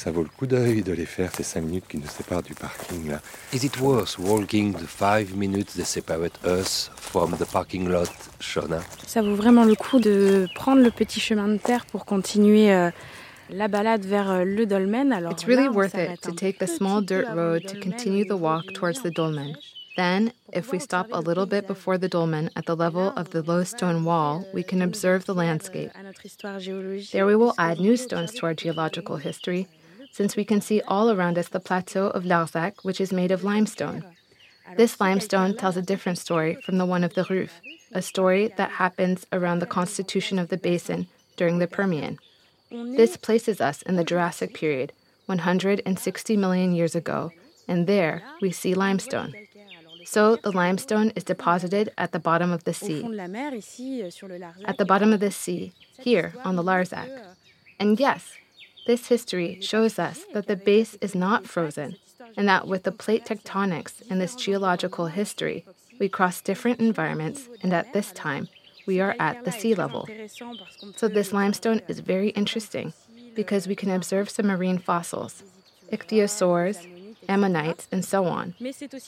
ça vaut le coup d'œil de les faire ces cinq minutes qui nous séparent du parking là. Is it worth walking the five minutes that separate us from the parking lot, Shona? Ça vaut vraiment le coup de prendre le petit chemin de terre pour continuer euh, la balade vers euh, le dolmen. Alors It's really là, on worth it to un take the small peu dirt avant road le to dolmen continue the walk de towards the dolmen. Then, if we stop a little bit before the dolmen at the level of the low stone wall, we can observe the landscape. À notre histoire géologique. There we will add new stones to our geological history, since we can see all around us the plateau of Larzac, which is made of limestone. This limestone tells a different story from the one of the Ruffe, a story that happens around the constitution of the basin during the Permian. This places us in the Jurassic period, 160 million years ago, and there we see limestone. So the limestone is deposited at the bottom of the sea. fond de la mer, ici, euh, sur le Larzac. At the bottom of the sea, here on the Larzac. And yes, this history shows us that the base is not frozen, and that with the plate tectonics in this geological history, we cross different environments, and at this time, we are at the sea level. So this limestone is very interesting because we can observe some marine fossils, ichthyosaurs, ammonites, and so on.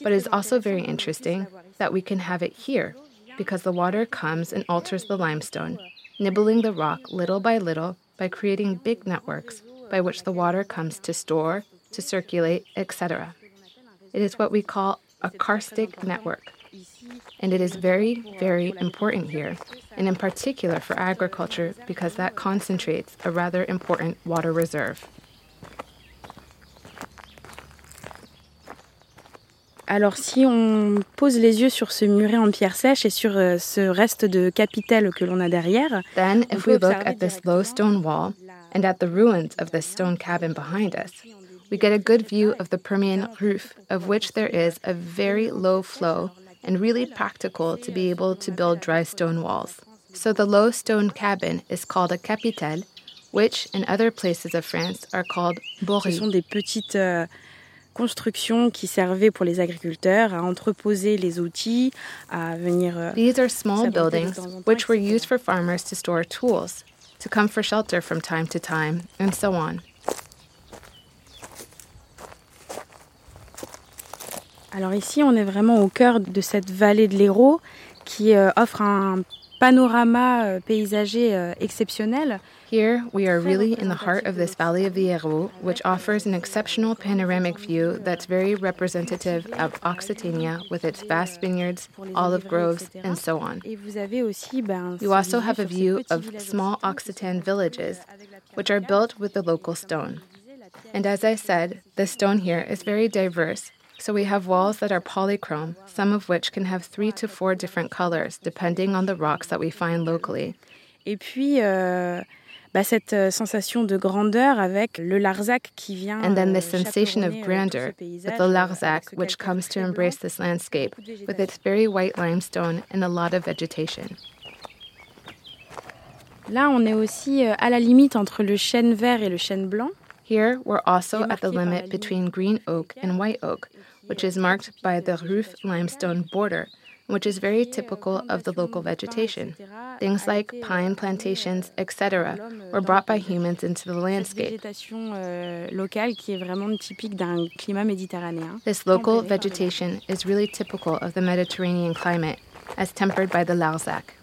But it's also very interesting that we can have it here because the water comes and alters the limestone, nibbling the rock little by little by creating big networks by which the water comes to store, to circulate, etc. It is what we call a karstic network. And it is very, very important here, and in particular for agriculture because that concentrates a rather important water reserve. Alors si on pose les yeux sur ce muret en pierre sèche et sur euh, ce reste de capitel que l'on a derrière, Then, if we look at this low stone wall and at the ruins of this stone cabin behind us, we get a good view of the Permian roof, of which there is a very low flow and really practical to be able to build dry stone walls. So the low stone cabin is called a capitel, which in other places of France are called ce boris. sont des petites euh, constructions qui servaient pour les agriculteurs à entreposer les outils, à venir euh, These are small buildings which were used for farmers to store tools, to come for shelter from time to time, and so on. Alors ici, on est vraiment au cœur de cette vallée de l'Hérault qui euh, offre un panorama euh, paysager exceptionnel. Here, we are really in the heart of this valley of the Hérault, which offers an exceptional panoramic view that's very representative of Occitania with its vast vineyards, olive groves, and so on. Et vous avez aussi ben, You also have a view of small Occitan villages, avec la pierre which are built with the local stone. And as I said, the stone here is very diverse. So we have walls that are polychrome, some of which can have three to four different colors depending on the rocks that we find locally. Et puis, euh, bah, cette euh, sensation de grandeur avec le Larzac qui vient. And then euh, the sensation of euh, grandeur with the euh, Larzac, which comes to embrace this landscape with its very white limestone and a lot of vegetation. Là, on est aussi euh, à la limite entre le chêne vert et le chêne blanc. Here, we're also at the limit between green oak and white oak, which is marked by the roof limestone border, which is very typical of the local vegetation. Things like pine plantations, etc., were brought by humans into the landscape. euh, locale qui est vraiment typique d'un climat méditerranéen. This local tempéré par les vegetation is really typical of the Mediterranean climate, as tempered by the Larzac.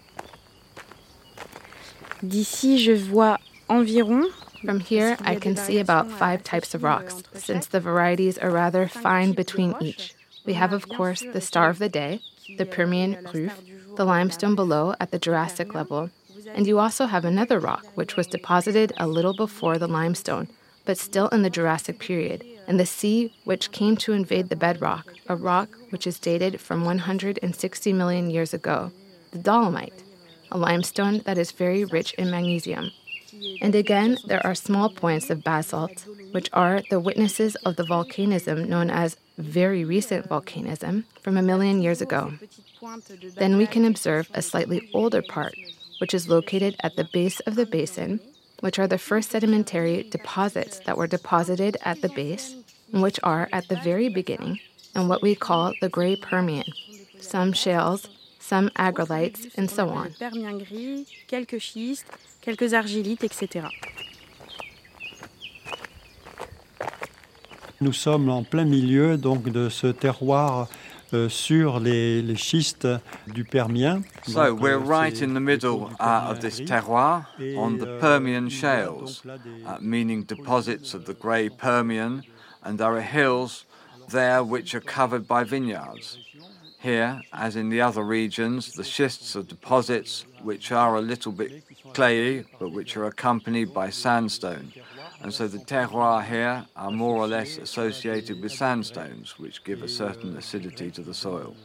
D'ici, je vois environ. From here, I can see about euh, five types of rocks, euh, since the varieties are rather fine between each. We have, of course, the star of the day, the Permian ruffe, the limestone below at the Jurassic level, and you also have another rock which was deposited a little before the limestone, but still in the Jurassic period, and the sea which came to invade the bedrock, a rock which is dated from 160 million years ago, the dolomite, a limestone that is very rich in magnesium. And again, there are small points of basalt, which are the witnesses of the volcanism known as very recent volcanism from a million years ago. Then we can observe a slightly older part, which is located at the base of the basin, which are the first sedimentary deposits that were deposited at the base, and which are at the very beginning, and what we call the Gray Permian. Some shales, some argillites, and so on. Permien gris, quelques schistes, quelques argilites, etc. Nous sommes en plein milieu donc de ce terroir euh, sur les, les, schistes du Permien. So we're right in the middle uh, of this terroir on the Permian shales, uh, meaning deposits of the grey Permian, and there are hills there which are covered by vineyards. Here, as in the other regions, the schists are deposits which are a little bit clayey, but which are accompanied by sandstone. And so the terroirs here are more or less associated with sandstones, which give a certain acidity to the soil.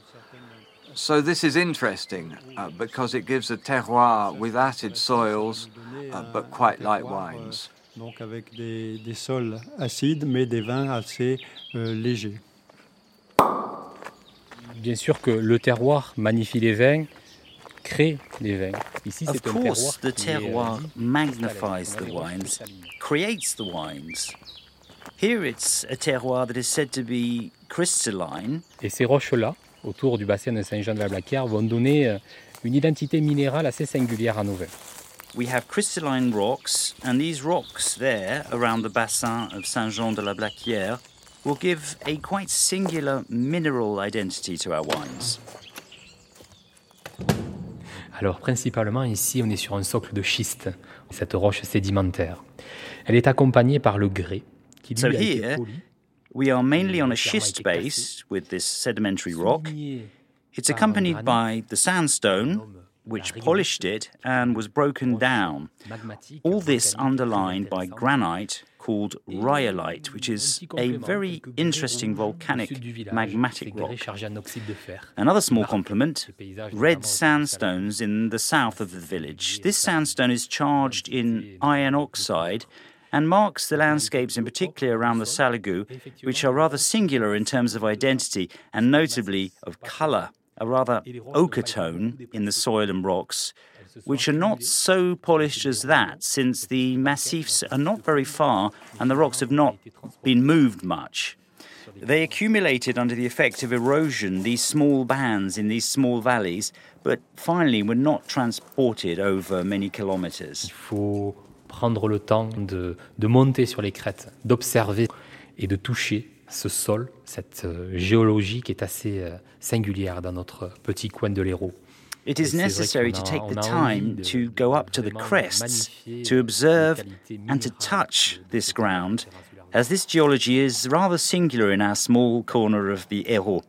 So this is interesting uh, because it gives a terroir with acid soils, uh, but quite wines. Donc avec des, des sols acides, mais des vins assez euh, légers. bien sûr que le terroir magnifie les vins, crée les vins. Of course, the euh, terroir magnifies the wines, creates the wines. Here it's a terroir that is said to be crystalline. Et ces roches-là, autour du bassin de Saint-Jean de la Blaquière, vont donner euh, une identité minérale assez singulière à nos vins. We have crystalline rocks, and these rocks there around the bassin of Saint-Jean de la Blaquière will give a quite singular mineral identity to our wines. Alors principalement ici on est sur un socle de schiste, cette roche sédimentaire. Elle est accompagnée par le grès qui lui so a here, été poli. We are mainly on a schist base with this sedimentary rock. It's accompanied by the sandstone, which polished it and was broken down. All this underlined by granite called rhyolite, which is a very interesting volcanic magmatic rock. Another small complement red sandstones in the south of the village. This sandstone is charged in iron oxide and marks the landscapes, in particular around the Salagou, which are rather singular in terms of identity and notably of colour, a rather ochre tone in the soil and rocks, which are not so polished as that, since the massifs are not very far and the rocks have not been moved much. They accumulated under the effect of erosion, these small bands in these small valleys, but finally were not transported over many kilometers. Il faut prendre le temps de, de monter sur les crêtes, d'observer et de toucher ce sol, cette euh, géologie qui est assez euh, singulière dans notre petit coin de l'Hérault. It is necessary to take the time to go up to the crests, to observe and to touch this ground, as this geology is rather singular in our small corner of the Hérault.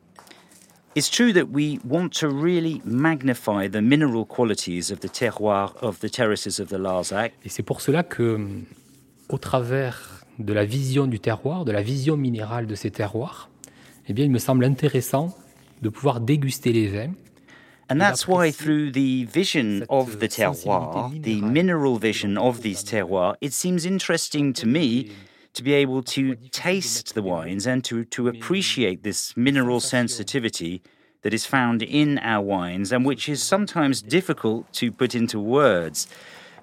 It's true that we want to really magnify the mineral qualities of the terroir of the terraces of the Larzac. Et c'est pour cela que, au travers de la vision du terroir, de la vision minérale de ces terroirs, eh bien, il me semble intéressant de pouvoir déguster les vins And that's why, through the vision of the terroir, the mineral vision of these terroirs, it seems interesting to me to be able to taste the wines and to, to appreciate this mineral sensitivity that is found in our wines and which is sometimes difficult to put into words.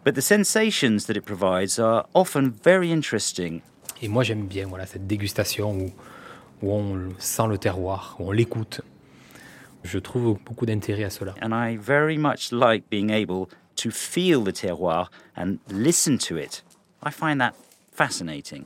But the sensations that it provides are often very interesting. Et moi, j'aime bien voilà, cette dégustation où, où on sent le terroir, où on l'écoute. Je trouve beaucoup d'intérêt à cela. And I very much like being able to feel the terroir and listen to it. I find that fascinating.